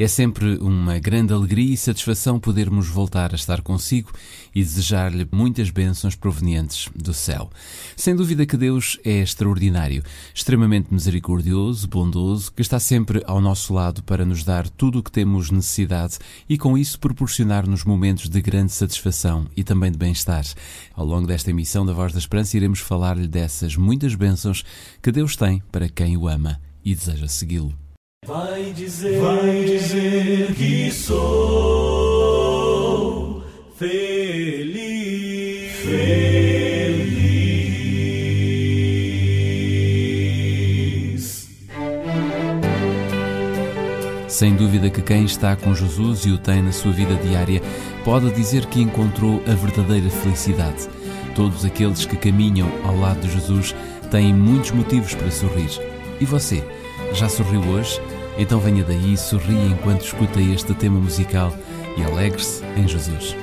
É sempre uma grande alegria e satisfação podermos voltar a estar consigo e desejar-lhe muitas bênçãos provenientes do céu. Sem dúvida que Deus é extraordinário, extremamente misericordioso, bondoso, que está sempre ao nosso lado para nos dar tudo o que temos necessidade e com isso proporcionar-nos momentos de grande satisfação e também de bem-estar. Ao longo desta emissão da Voz da Esperança iremos falar-lhe dessas muitas bênçãos que Deus tem para quem o ama e deseja segui-lo. Vai dizer, vai dizer que sou feliz, feliz. Sem dúvida que quem está com Jesus e o tem na sua vida diária pode dizer que encontrou a verdadeira felicidade. Todos aqueles que caminham ao lado de Jesus têm muitos motivos para sorrir. E você? Já sorriu hoje? Então venha daí sorria enquanto escuta este tema musical e alegre-se em Jesus.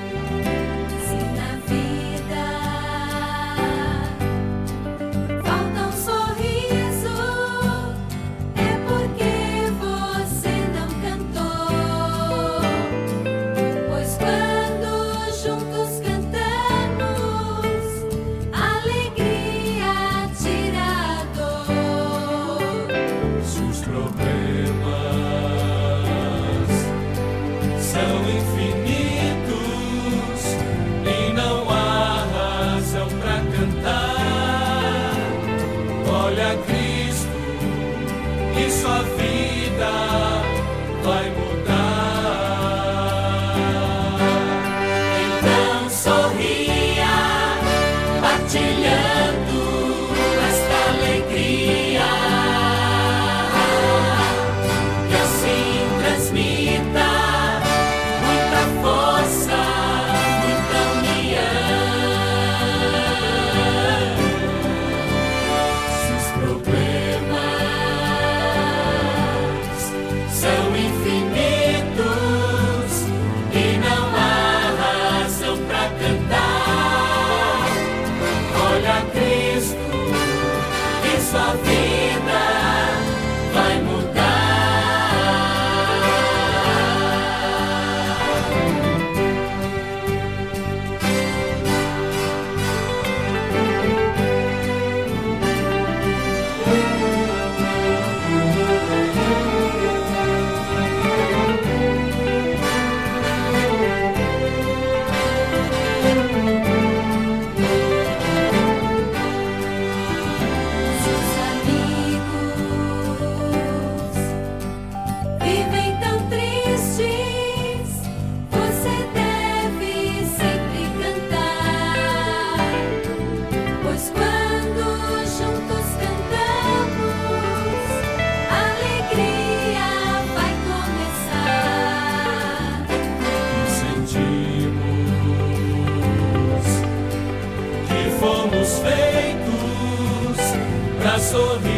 Feitos para sorrir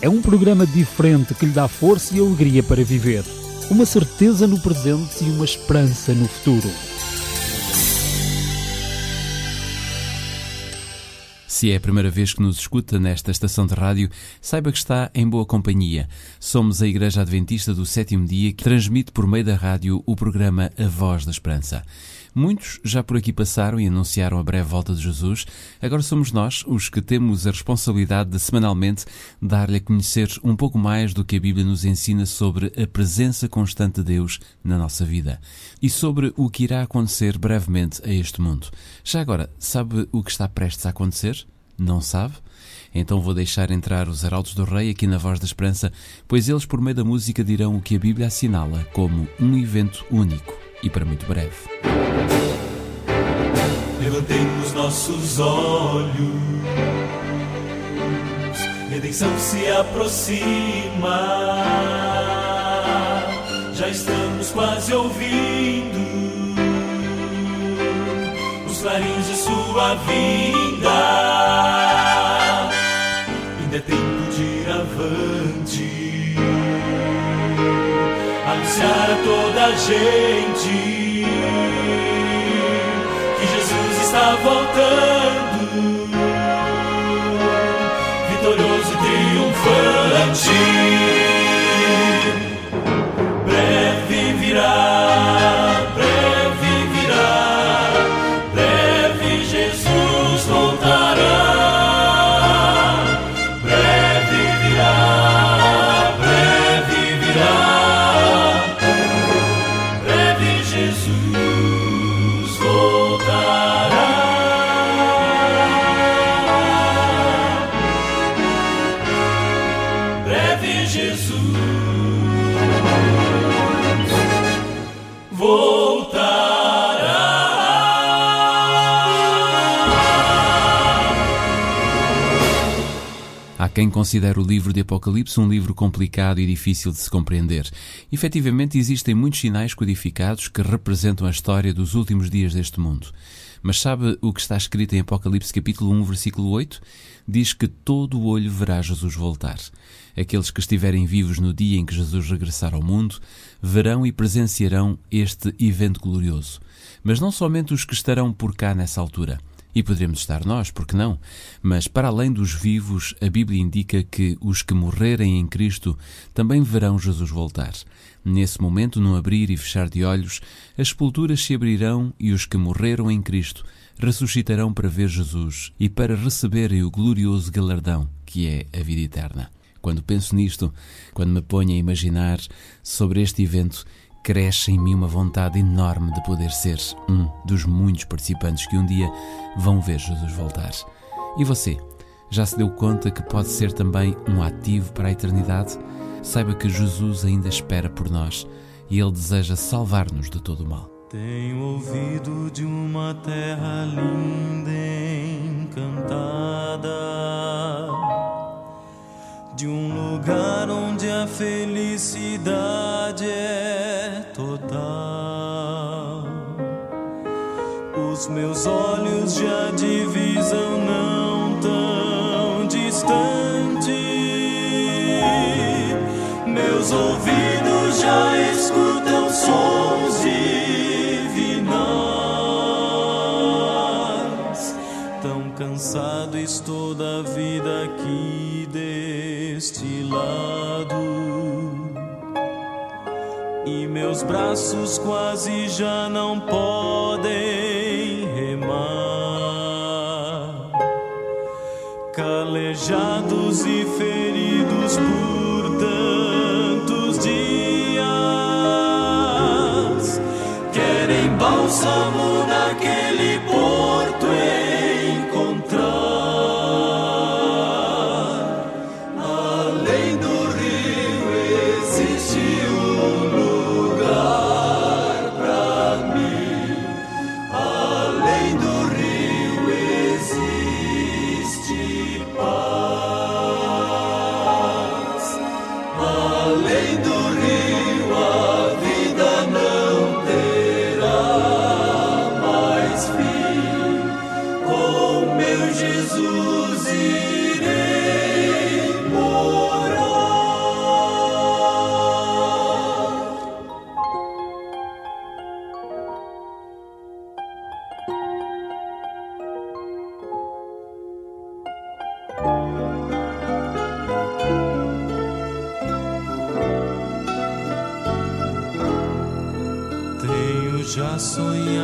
é um programa diferente que lhe dá força e alegria para viver. Uma certeza no presente e uma esperança no futuro. Se é a primeira vez que nos escuta nesta estação de rádio, saiba que está em boa companhia. Somos a Igreja Adventista do Sétimo Dia que transmite por meio da rádio o programa A Voz da Esperança. Muitos já por aqui passaram e anunciaram a breve volta de Jesus. Agora somos nós os que temos a responsabilidade de semanalmente dar-lhe a conhecer um pouco mais do que a Bíblia nos ensina sobre a presença constante de Deus na nossa vida e sobre o que irá acontecer brevemente a este mundo. Já agora, sabe o que está prestes a acontecer? Não sabe? Então vou deixar entrar os Heraldos do Rei aqui na Voz da Esperança, pois eles, por meio da música, dirão o que a Bíblia assinala como um evento único e para muito breve. Levantemos nossos olhos, redenção se aproxima, já estamos quase ouvindo os clarins de sua vinda. Anunciar a toda a gente que Jesus está voltando, quem considere o livro de Apocalipse um livro complicado e difícil de se compreender. Efetivamente, existem muitos sinais codificados que representam a história dos últimos dias deste mundo. Mas sabe o que está escrito em Apocalipse capítulo 1, versículo 8? Diz que todo o olho verá Jesus voltar. Aqueles que estiverem vivos no dia em que Jesus regressar ao mundo verão e presenciarão este evento glorioso. Mas não somente os que estarão por cá nessa altura. E poderemos estar nós, porque não? Mas para além dos vivos, a Bíblia indica que os que morrerem em Cristo também verão Jesus voltar. Nesse momento, no abrir e fechar de olhos, as sepulturas se abrirão e os que morreram em Cristo ressuscitarão para ver Jesus e para receberem o glorioso galardão que é a vida eterna. Quando penso nisto, quando me ponho a imaginar sobre este evento, cresce em mim uma vontade enorme de poder ser um dos muitos participantes que um dia vão ver Jesus voltar. E você, já se deu conta que pode ser também um ativo para a eternidade? Saiba que Jesus ainda espera por nós e Ele deseja salvar-nos de todo o mal. Tenho ouvido de uma terra linda encantada, de um lugar onde a felicidade Meus olhos já divisam não tão distante, meus ouvidos já escutam sons divinais. Tão cansado estou da vida aqui deste lado. E meus braços quase já não podem Calejados e feridos por tantos já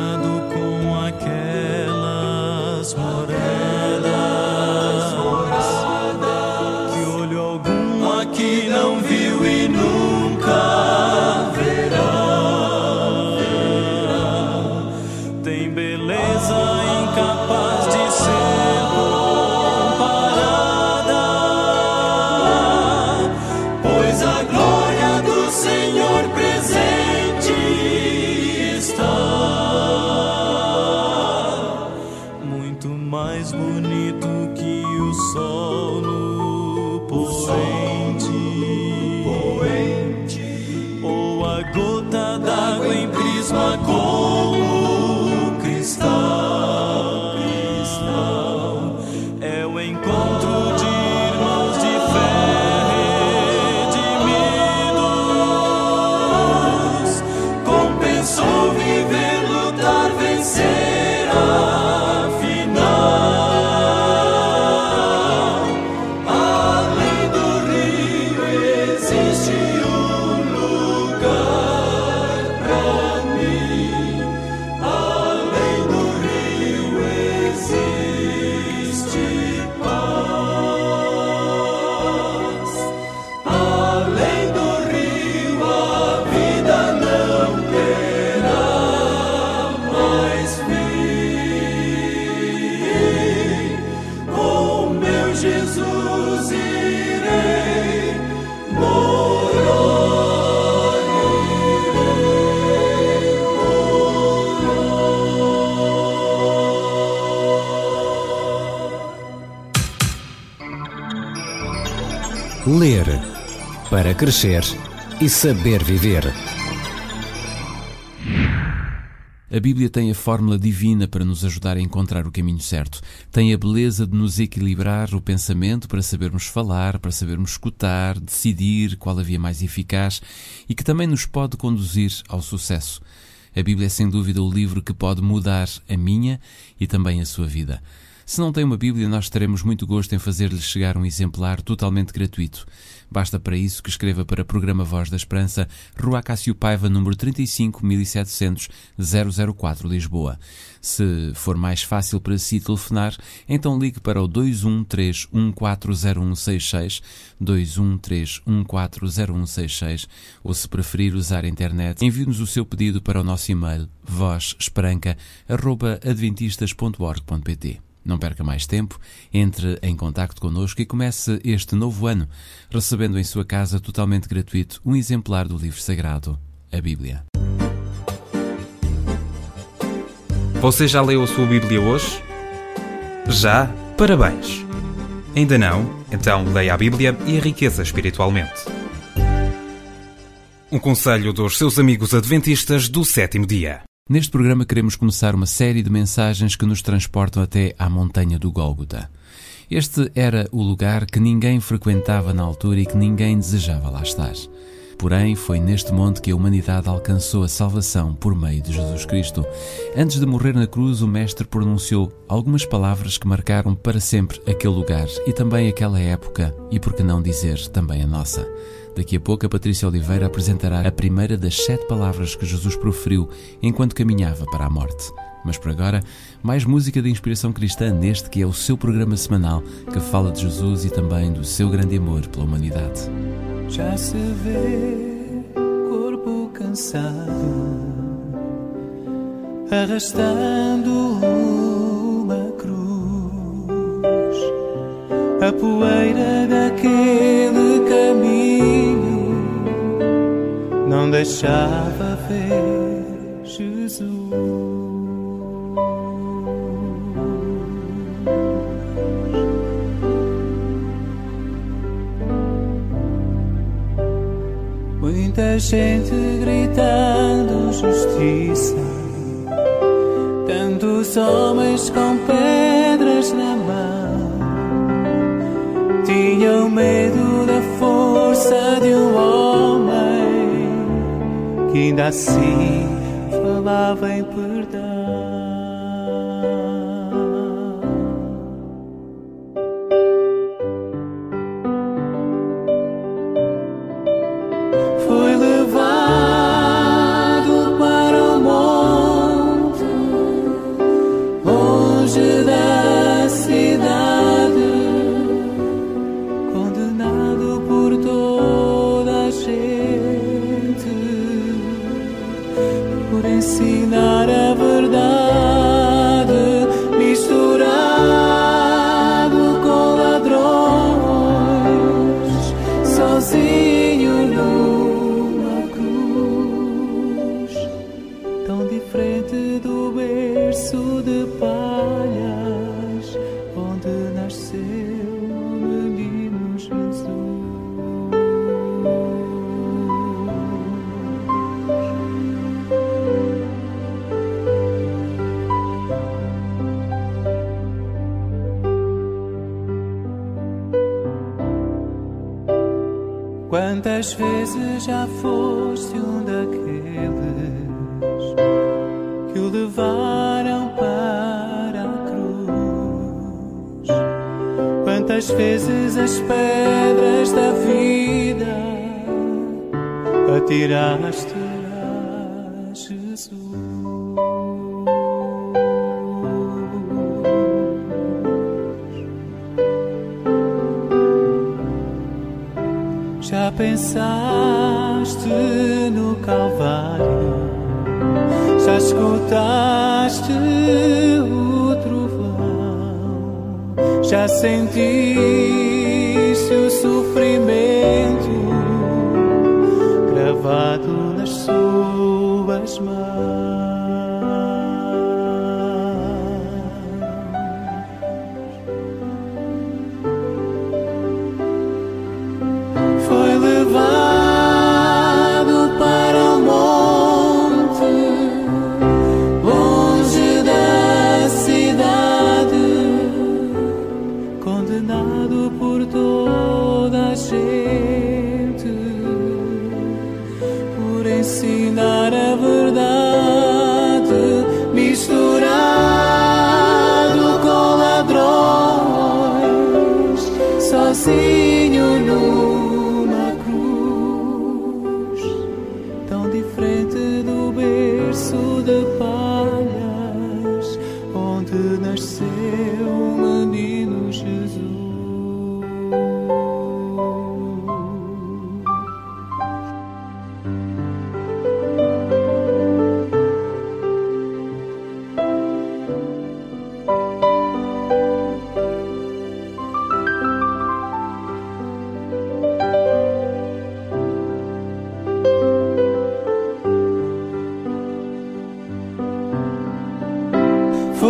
Ler para crescer e saber viver. A Bíblia tem a fórmula divina para nos ajudar a encontrar o caminho certo. Tem a beleza de nos equilibrar o pensamento para sabermos falar, para sabermos escutar, decidir qual a via mais eficaz e que também nos pode conduzir ao sucesso. A Bíblia é sem dúvida o livro que pode mudar a minha e também a sua vida. Se não tem uma Bíblia, nós teremos muito gosto em fazer-lhe chegar um exemplar totalmente gratuito. Basta para isso que escreva para programa Voz da Esperança, Rua Cássio Paiva, número 35700 004, Lisboa. Se for mais fácil para si telefonar, então ligue para o 213140166, 213140166, ou se preferir usar a internet, envie-nos o seu pedido para o nosso e-mail vozesperanca.adventistas.org.pt. Não perca mais tempo, entre em contacto connosco e comece este novo ano recebendo em sua casa totalmente gratuito um exemplar do livro sagrado, a Bíblia. Você já leu a sua Bíblia hoje? Já? Parabéns! Ainda não? Então leia a Bíblia e enriqueça espiritualmente. Um conselho dos seus amigos adventistas do sétimo dia. Neste programa queremos começar uma série de mensagens que nos transportam até à montanha do Gólgota. Este era o lugar que ninguém frequentava na altura e que ninguém desejava lá estar. Porém, foi neste monte que a humanidade alcançou a salvação por meio de Jesus Cristo. Antes de morrer na cruz, o Mestre pronunciou algumas palavras que marcaram para sempre aquele lugar e também aquela época, e por que não dizer também a nossa. Daqui a pouco a Patrícia Oliveira apresentará a primeira das sete palavras que Jesus proferiu enquanto caminhava para a morte. Mas por agora, mais música de inspiração cristã neste que é o seu programa semanal que fala de Jesus e também do seu grande amor pela humanidade. Já se vê corpo cansado arrastando a poeira daquele caminho. Não deixava ver Jesus. Muita gente gritando justiça, tantos homens com pedras na mão, tinham medo da força de um homem que ainda assim falava em já foste um daqueles que o levaram para a cruz? Quantas vezes as pedras da vida atiraste a pensaste no Calvário? Já escutaste o trovão? Já sentiste o sofrimento gravado por toda a gente, por ensinar a verdade, misturado com ladrões, sozinho numa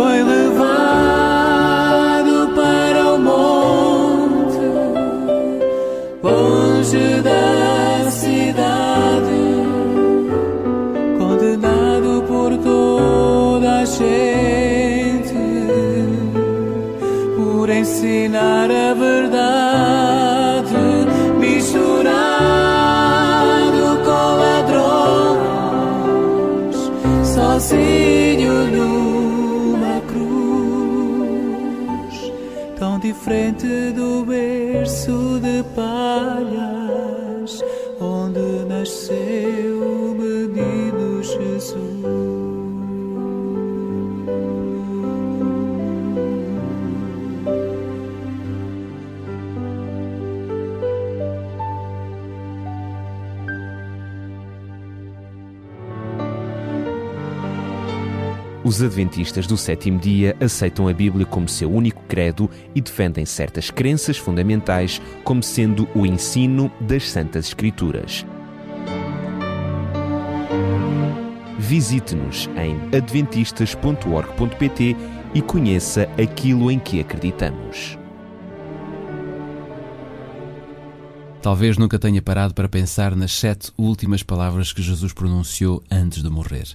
Foi levado para o monte, longe da cidade, condenado por toda a gente, por ensinar a verdade, tão Os adventistas do sétimo dia aceitam a Bíblia como seu único credo e defendem certas crenças fundamentais como sendo o ensino das Santas Escrituras. Visite-nos em adventistas.org.pt e conheça aquilo em que acreditamos. Talvez nunca tenha parado para pensar nas sete últimas palavras que Jesus pronunciou antes de morrer.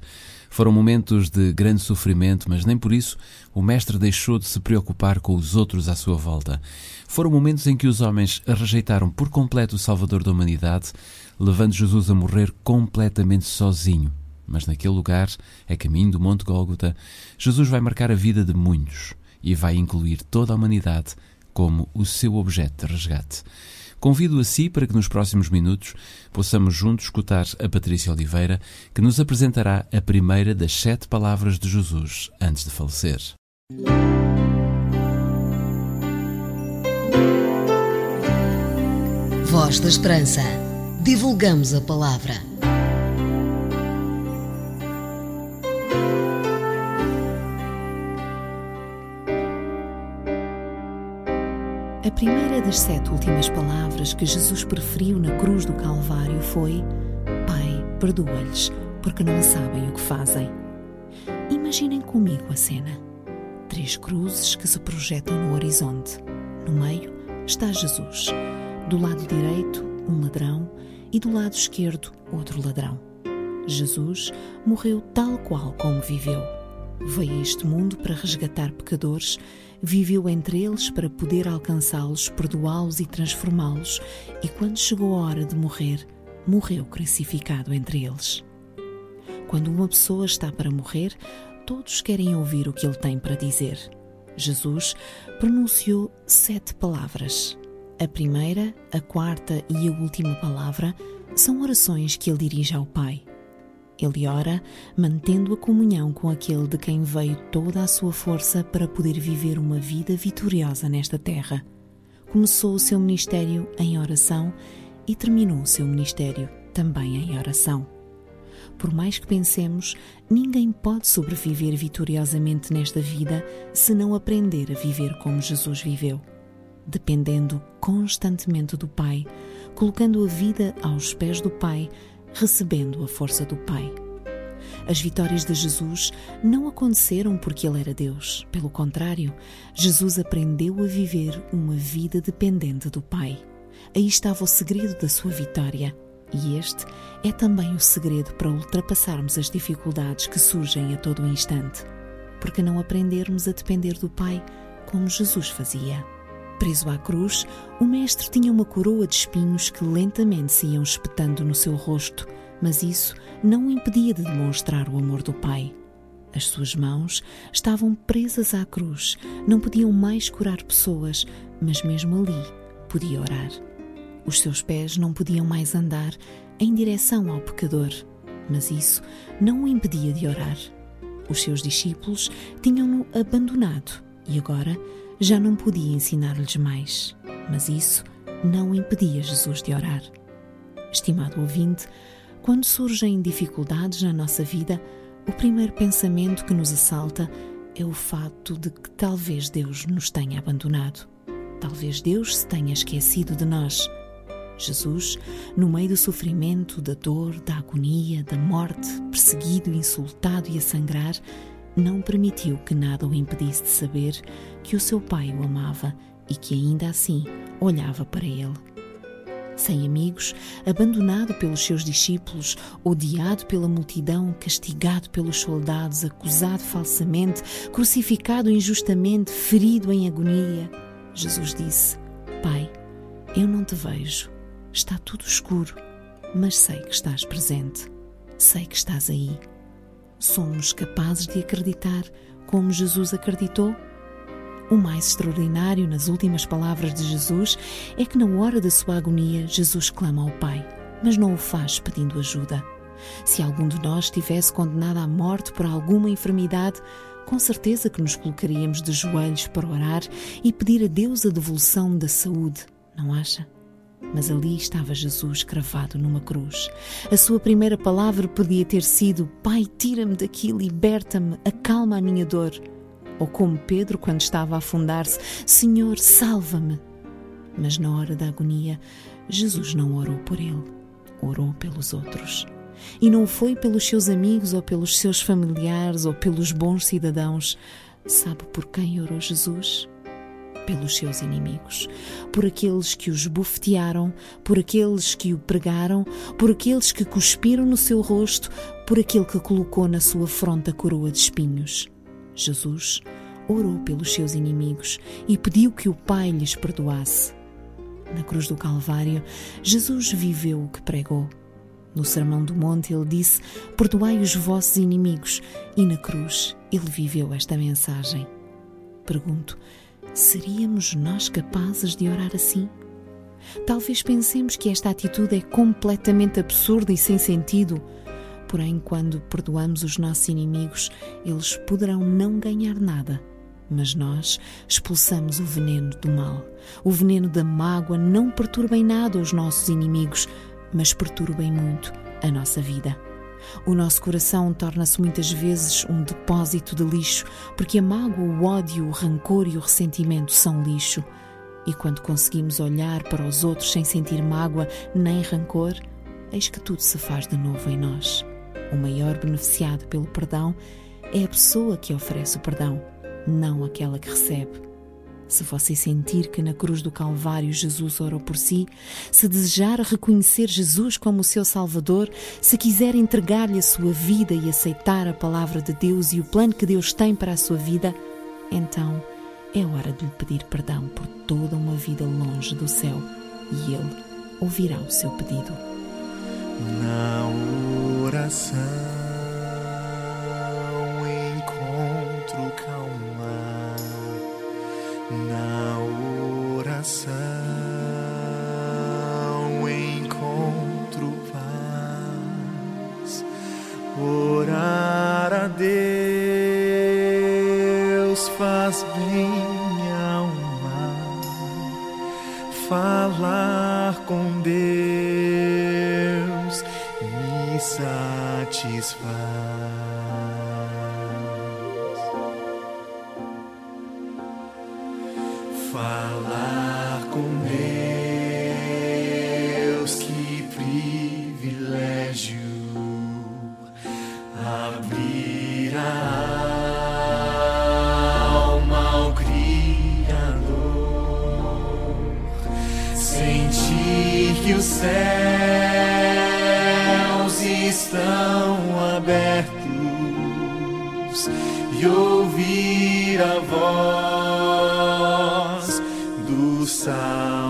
Foram momentos de grande sofrimento, mas nem por isso o Mestre deixou de se preocupar com os outros à sua volta. Foram momentos em que os homens rejeitaram por completo o Salvador da humanidade, levando Jesus a morrer completamente sozinho. Mas naquele lugar, a caminho do Monte Gólgota, Jesus vai marcar a vida de muitos e vai incluir toda a humanidade como o seu objeto de resgate. Convido a si para que nos próximos minutos possamos juntos escutar a Patrícia Oliveira, que nos apresentará a primeira das sete palavras de Jesus antes de falecer. Voz da Esperança. Divulgamos a palavra. A primeira das sete últimas palavras que Jesus preferiu na cruz do Calvário foi: Pai, perdoa-lhes, porque não sabem o que fazem. Imaginem comigo a cena: três cruzes que se projetam no horizonte. No meio está Jesus. Do lado direito, um ladrão, e do lado esquerdo, outro ladrão. Jesus morreu tal qual como viveu. Veio a este mundo para resgatar pecadores, viveu entre eles para poder alcançá-los, perdoá-los e transformá-los, e quando chegou a hora de morrer, morreu crucificado entre eles. Quando uma pessoa está para morrer, todos querem ouvir o que ele tem para dizer. Jesus pronunciou sete palavras. A primeira, a quarta e a última palavra são orações que ele dirige ao Pai. Ele ora, mantendo a comunhão com aquele de quem veio toda a sua força para poder viver uma vida vitoriosa nesta terra. Começou o seu ministério em oração e terminou o seu ministério também em oração. Por mais que pensemos, ninguém pode sobreviver vitoriosamente nesta vida se não aprender a viver como Jesus viveu, dependendo constantemente do Pai, colocando a vida aos pés do Pai recebendo a força do Pai. As vitórias de Jesus não aconteceram porque ele era Deus. Pelo contrário, Jesus aprendeu a viver uma vida dependente do Pai. Aí estava o segredo da sua vitória. E este é também o segredo para ultrapassarmos as dificuldades que surgem a todo instante. Porque não aprendermos a depender do Pai como Jesus fazia. Preso à cruz, o Mestre tinha uma coroa de espinhos que lentamente se iam espetando no seu rosto, mas isso não o impedia de demonstrar o amor do Pai. As suas mãos estavam presas à cruz, não podiam mais curar pessoas, mas mesmo ali podia orar. Os seus pés não podiam mais andar em direção ao pecador, mas isso não o impedia de orar. Os seus discípulos tinham-no abandonado e agora já não podia ensinar-lhes mais, mas isso não impedia Jesus de orar. Estimado ouvinte, quando surgem dificuldades na nossa vida, o primeiro pensamento que nos assalta é o fato de que talvez Deus nos tenha abandonado. Talvez Deus se tenha esquecido de nós. Jesus, no meio do sofrimento, da dor, da agonia, da morte, perseguido, insultado e a sangrar, não permitiu que nada o impedisse de saber que o seu pai o amava e que ainda assim olhava para ele. Sem amigos, abandonado pelos seus discípulos, odiado pela multidão, castigado pelos soldados, acusado falsamente, crucificado injustamente, ferido em agonia, Jesus disse: Pai, eu não te vejo, está tudo escuro, mas sei que estás presente, sei que estás aí somos capazes de acreditar como Jesus acreditou? O mais extraordinário nas últimas palavras de Jesus é que, na hora da sua agonia, Jesus clama ao Pai, mas não o faz pedindo ajuda. Se algum de nós estivesse condenado à morte por alguma enfermidade, com certeza que nos colocaríamos de joelhos para orar e pedir a Deus a devolução da saúde, não acha? Mas ali estava Jesus cravado numa cruz. A sua primeira palavra podia ter sido: Pai, tira-me daqui, liberta-me, acalma a minha dor. Ou como Pedro, quando estava a afundar-se: Senhor, salva-me. Mas na hora da agonia, Jesus não orou por ele, orou pelos outros. E não foi pelos seus amigos ou pelos seus familiares ou pelos bons cidadãos. Sabe por quem orou Jesus? Pelos seus inimigos, por aqueles que os bufetearam, por aqueles que o pregaram, por aqueles que cuspiram no seu rosto, por aquele que colocou na sua fronte a coroa de espinhos. Jesus orou pelos seus inimigos e pediu que o Pai lhes perdoasse. Na cruz do Calvário, Jesus viveu o que pregou. No Sermão do Monte, ele disse: Perdoai os vossos inimigos, e na cruz, ele viveu esta mensagem. Pergunto: Seríamos nós capazes de orar assim? Talvez pensemos que esta atitude é completamente absurda e sem sentido. Porém, quando perdoamos os nossos inimigos, eles poderão não ganhar nada. Mas nós expulsamos o veneno do mal. O veneno da mágoa não perturba em nada os nossos inimigos, mas perturba em muito a nossa vida. O nosso coração torna-se muitas vezes um depósito de lixo, porque a mágoa, o ódio, o rancor e o ressentimento são lixo. E quando conseguimos olhar para os outros sem sentir mágoa nem rancor, eis que tudo se faz de novo em nós. O maior beneficiado pelo perdão é a pessoa que oferece o perdão, não aquela que recebe. Se você sentir que na cruz do Calvário Jesus orou por si, se desejar reconhecer Jesus como seu Salvador, se quiser entregar-lhe a sua vida e aceitar a palavra de Deus e o plano que Deus tem para a sua vida, então é hora de lhe pedir perdão por toda uma vida longe do céu e Ele ouvirá o seu pedido. Na oração encontro calma. Oração encontro paz. Orar a Deus faz bem minha alma. Falar com Deus me satisfaz. Falar céus estão abertos e ouvir a voz do Salvador.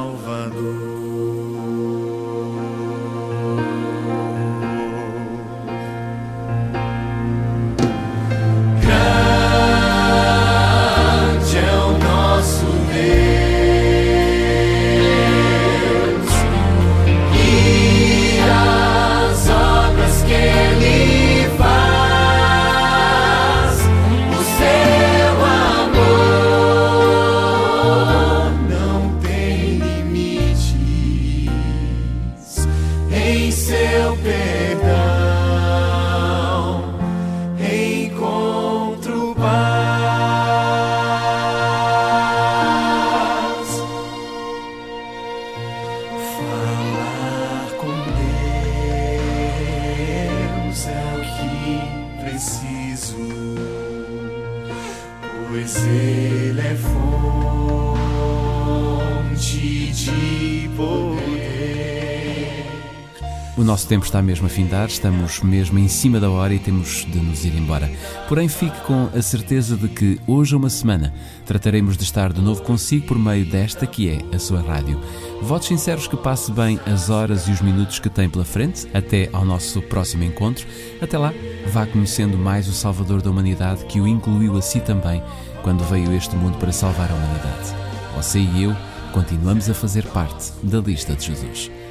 Tempo está mesmo a findar, estamos mesmo em cima da hora e temos de nos ir embora. Porém, fique com a certeza de que hoje, a uma semana, trataremos de estar de novo consigo por meio desta que é a sua rádio. Votos sinceros que passe bem as horas e os minutos que tem pela frente, até ao nosso próximo encontro. Até lá, vá conhecendo mais o Salvador da humanidade que o incluiu a si também quando veio este mundo para salvar a humanidade. Você e eu continuamos a fazer parte da lista de Jesus.